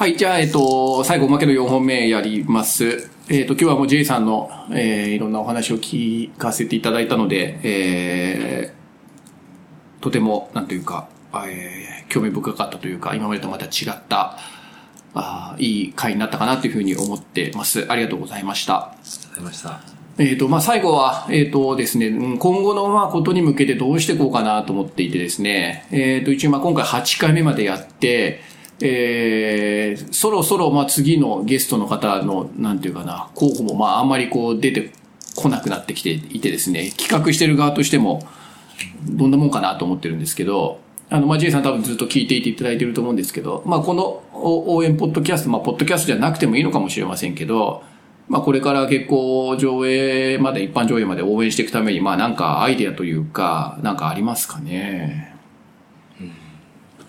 はい、じゃあ、えっと、最後、おまけの4本目やります。えっと、今日はもう J さんの、えー、いろんなお話を聞かせていただいたので、えー、とても、なんというか、えー、興味深かったというか、今までとまた違った、あーいい回になったかなというふうに思ってます。ありがとうございました。ありがとうございました。えっ、と、まあ、最後は、えっ、とですね、うん今後の、まあ、ことに向けてどうしていこうかなと思っていてですね、えっ、と、一応、まあ、今回8回目までやって、えー、そろそろ、まあ、次のゲストの方の、なんていうかな、候補も、まあ、あんまりこう、出てこなくなってきていてですね、企画してる側としても、どんなもんかなと思ってるんですけど、あの、まあ、J さん多分ずっと聞いていていただいてると思うんですけど、まあ、この応援ポッドキャスト、まあ、ポッドキャストじゃなくてもいいのかもしれませんけど、まあ、これから結構上映まで、一般上映まで応援していくために、まあ、なんかアイデアというか、なんかありますかね？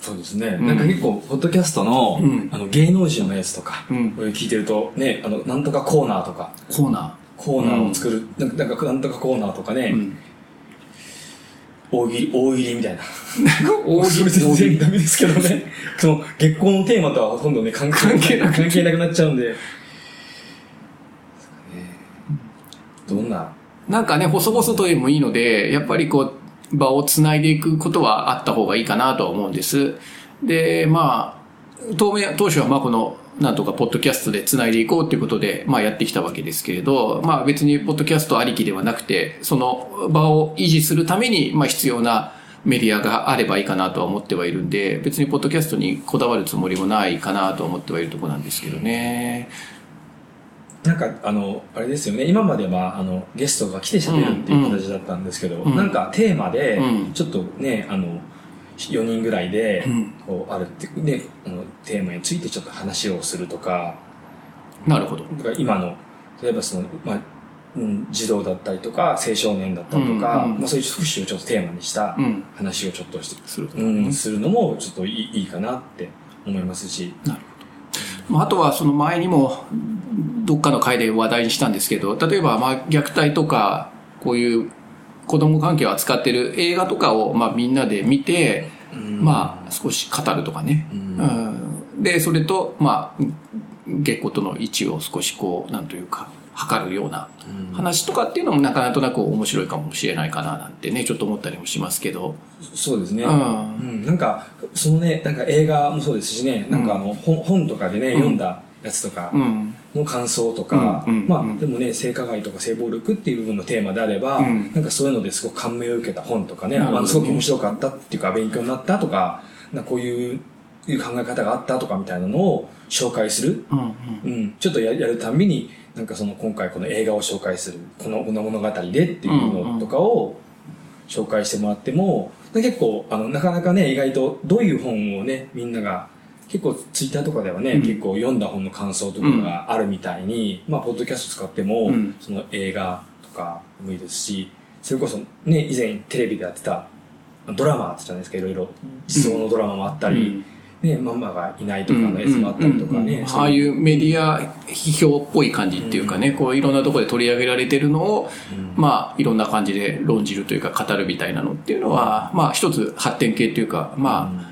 そうですね。なんか結構、ポッドキャストの、んあの、芸能人のやつとか、うん聞いてると、ね、あの、なんとかコーナーとか、コーナコーナーを作る、なんか、なんか、なんとかコーナーとかね、ー。うん。大喜利、大喜利みたいな。大それ全然ダメですけどね。その、月光のテーマとはほとんどね、関係関係なく関係なくなっちゃうんで。どんな、なんかね、細々とでもいいので、やっぱりこう、場をつないでいくことはあった方がいいかなとは思うんです。で、まあ、当面、当初はまあこの、なんとかポッドキャストでつないでいこうっていうことで、まあやってきたわけですけれど、まあ別にポッドキャストありきではなくて、その場を維持するために、まあ必要なメディアがあればいいかなとは思ってはいるんで、別にポッドキャストにこだわるつもりもないかなと思ってはいるとこなんですけどね。なんか、あの、あれですよね。今までは、あの、ゲストが来て喋るっていう形だったんですけど、うんなんかテーマでうん、ちょっとね、あの、4人ぐらいでうん、こう、あるって、で、あの、テーマについてちょっと話をするとか、なるほど。だから今の、例えばその、まあ、うん、児童だったりとか、青少年だったりとか、うんうんまあそういう福祉をちょっとテーマにしたうん。話をちょっとして、すると。うん、するのもちょっといいいいかなって思いますし、なるほど。まあ、あとはその前にもどっかの回で話題にしたんですけど、例えばまあ虐待とか、こういう子供関係を扱ってる映画とかをまあみんなで見て、まあ少し語るとかね。うん。で、それとまあ月光との位置を少しこう、なんというか、測るような話とかっていうのもなかなとなく面白いかもしれないかななんてね、ちょっと思ったりもしますけど。そうですね。ううんん、なんか、そのね、なんか映画もそうですしね、なんかあの、本本とかでね、読んだやつとかうん。の感想とか、うんうんまうんあ、でもね、性加害とか性暴力っていう部分のテーマであれば、うんなんかそういうのですごく感銘を受けた本とかね、あのすごく面白かったっていうか、勉強になったとか、なこういういう考え方があったとかみたいなのを紹介する。うん。うん。うん、ちょっとややるたんびに、なんかその今回この映画を紹介する、このこの物語でっていうのとかを紹介してもらっても、で結構、あの、なかなかね、意外とどういう本をね、みんなが、結構ツイッターとかではね、うん。結構読んだ本の感想とかがあるみたいに、まあ、ポッドキャスト使っても、うん。その映画とかもいいですし、それこそね、以前テレビでやってたドラマってじゃないですか、いろいろ、実装のドラマもあったり、ね、ママがいないとかのやつもあったりとかね。うん。ああいうメディア批評っぽい感じっていうかね、こういろんなところで取り上げられてるのを、まあいろんな感じで論じるというか語るみたいなのっていうのは、まあ一つ発展系っていうか、まあ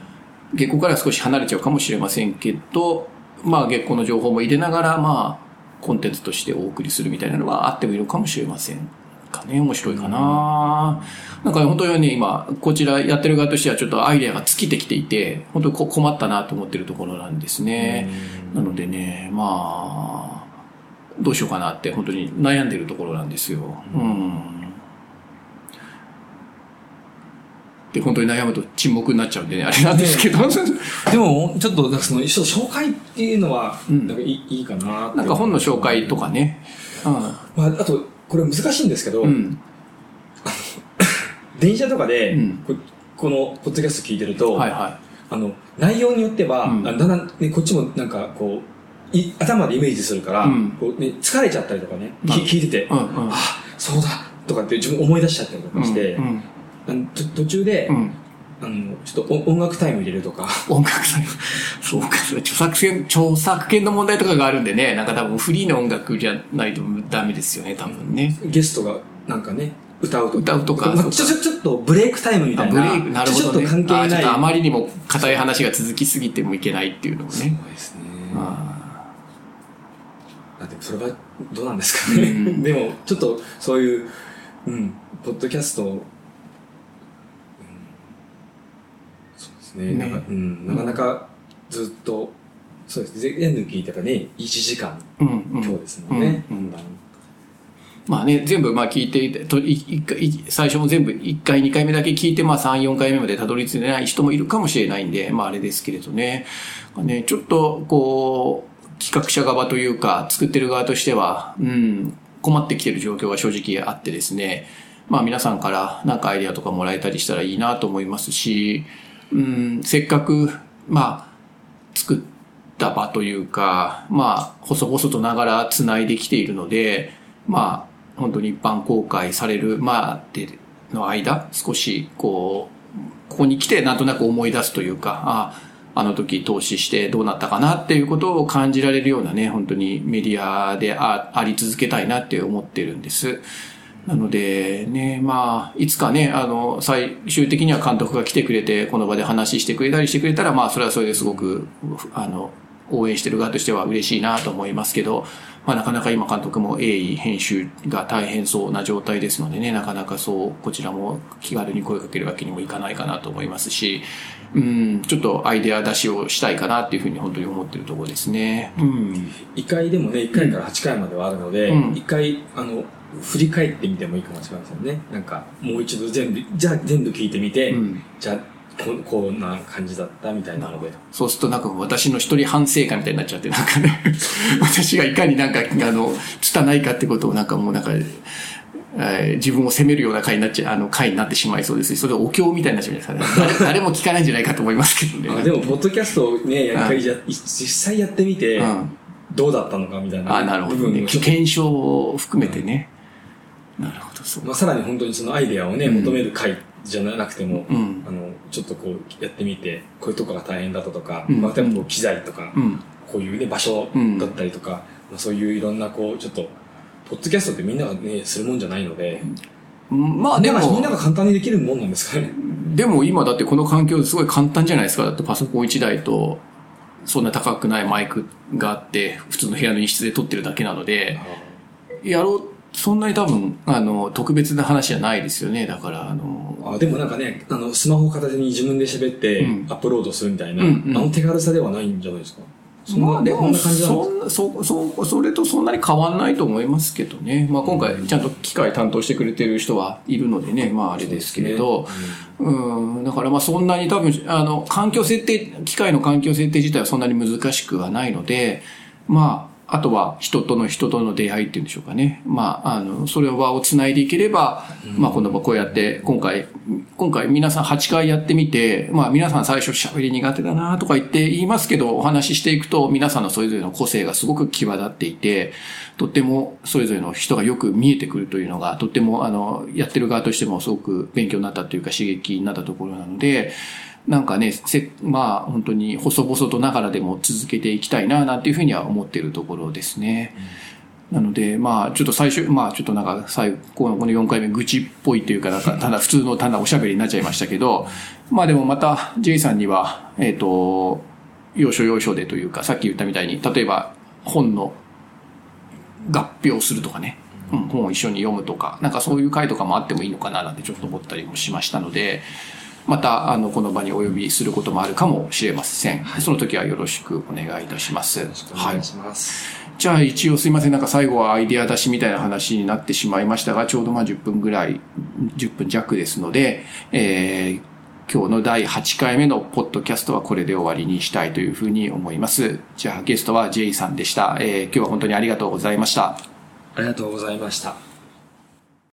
月光から少し離れちゃうかもしれませんけど、まあ月光の情報も入れながら、まあコンテンツとしてお送りするみたいなのはあってもいいのかもしれませんかね。面白いかな、なんか本当にね、今、こちらやってる側としてはちょっとアイデアが尽きてきていて、本当にこ困ったなと思ってるところなんですね。なのでね、まあ、どうしようかなって本当に悩んでるところなんですよ。うん。で、本当に悩むと沈黙になっちゃうんでね、あれなんですけど。でも、ちょっと、その、紹介っていうのは、うんなんかいいいいかななんか本の紹介とかね。まあ、あと、これ難しいんですけど、うん。うん。電車とかで、うんここのポッドキャスト聞いてると、はいはあの、内容によっては、うんあだんだん、ね、こっちもなんかこう、い頭でイメージするから、うんこうね、疲れちゃったりとかね、聞いてて、い。うんうん。あ、そうだとかって自分思い出しちゃったりとかして、うんあのと途中で、うん。うんあの、ちょっと音音楽タイム入れるとか、音楽さん、そうか、それ著作権、著作権の問題とかがあるんでね、なんか多分フリーの音楽じゃないとダメですよね、多分ね。ゲストがなんかね、歌うと歌うとかまあちょちょちょっとブレイクタイムみたいな。あブレイク、なるほど、ね。ちょっと関係ない。あちょっとあまりにも硬い話が続きすぎてもいけないっていうのもね。そうですね。ああでもそれはどうなんですかね。うん でも、ちょっとそういう、うん、ポッドキャスト、うんそうですね。ねなんかうん、なかなかずっと、そうですね。全部聞いてやっぱね、1時間今日ですもんね。まあね、全部まあ聞いていて、とい一回い最初も全部1回、2回目だけ聞いて、まあ3、4回目までたどり着いてない人もいるかもしれないんで、まああれですけれどね。ねちょっと、こう、企画者側というか、作ってる側としては、うん、困ってきてる状況は正直あってですね、まあ皆さんからなんかアイデアとかもらえたりしたらいいなと思いますし、うん、せっかく、まあ、作った場というか、まあ、細々とながら繋いできているので、まあ、本当に一般公開されるまあでの間、少し、こう、ここに来てなんとなく思い出すというか、あ、あの時投資してどうなったかなっていうことを感じられるようなね、本当にメディアでああり続けたいなって思ってるんです。なので、ね、まあ、いつかね、あの、最終的には監督が来てくれて、この場で話してくれたりしてくれたら、まあ、それはそれですごく、あの、応援してる側としては嬉しいなと思いますけど、まあ、なかなか今監督も鋭意編集が大変そうな状態ですのでね、なかなかそう、こちらも気軽に声かけるわけにもいかないかなと思いますし、うん、ちょっとアイデア出しをしたいかなっていうふうに本当に思ってるところですね。うん。1回でもね、1回から8回まではあるので、うん1回、あの、振り返ってみてもいいかもしれませんね。なんか、もう一度全部、じゃあ全部聞いてみて、うんじゃあこ、こんな感じだったみたいなので。そうするとなんか私の一人反省会みたいになっちゃって、なんかね、私がいかになんか、あの、拙いかってことをなんかもうなんか、えー自分を責めるような回になっちゃ、あの、回になってしまいそうですしそれお経みたいになっちゃうんじゃないですかね。誰 誰も聞かないんじゃないかと思いますけどね。あでも、ポッドキャストをね、やっぱりじゃ、実際やってみて、うんどうだったのかみたいなあ、なるほどね。検証を含めてね。なるほど、そう。まあ、さらに本当にそのアイデアをね、うん。求める回じゃなくても、うん。あの、ちょっとこうやってみて、こういうとこが大変だったとか、うん。まあ、例えばこう機材とか、うん。こういうね、場所だったりとか、まあ、そういういろんなこう、ちょっと、ポッドキャストってみんながね、するもんじゃないので、まあでも、みんなが簡単にできるもんなんですかね？でも今だってこの環境すごい簡単じゃないですか。だってパソコン1台と、そんな高くないマイクがあって、普通の部屋の一室で撮ってるだけなので、やろう、そんなに多分、あの、特別な話じゃないですよね。だから、あの、あでもなんかね、あの、スマホを片手に自分で喋ってうん。アップロードするみたいな、うんうん。あの手軽さではないんじゃないですか？そんな、まあでも、こんな感じなんですそそ、そ、それとそんなに変わんないと思いますけどね。まあ今回ちゃんと機械担当してくれてる人はいるのでね、まああれですけれど、うん、だからまあそんなに多分、あの、環境設定、機械の環境設定自体はそんなに難しくはないので、まあ、あとは人との人との出会いっていうんでしょうかね。まあ、あの、それを輪を繋いでいければ、まあ今度もこうやって、今回、今回皆さん8回やってみて、まあ皆さん最初喋り苦手だなとか言って言いますけど、お話ししていくと皆さんのそれぞれの個性がすごく際立っていて、とってもそれぞれの人がよく見えてくるというのが、とってもあの、やってる側としてもすごく勉強になったというか刺激になったところなので、なんかね、せ、まあ本当に細々とながらでも続けていきたいな、なんていうふうには思っているところですね。なので、まあ、ちょっと最初、まあ、ちょっとなんか、最後、このこの4回目、愚痴っぽいというか、なんか、ただ普通の単なおしゃべりになっちゃいましたけど、まあでもまた、J さんには、えっ、と、要所要所でというか、さっき言ったみたいに、例えば、本の合併するとかね、うん、本を一緒に読むとか、なんかそういう回とかもあってもいいのかな、なんてちょっと思ったりもしましたので、また、あの、この場にお呼びすることもあるかもしれません。その時はよろしくお願いいたします。はいお願い。します。じゃあ一応すいません。なんか最後はアイデア出しみたいな話になってしまいましたが、ちょうどまあ10分ぐらい、10分弱ですので、えー、今日の第8回目のポッドキャストはこれで終わりにしたいというふうに思います。じゃあゲストは J さんでした。えー、今日は本当にありがとうございました。ありがとうございました。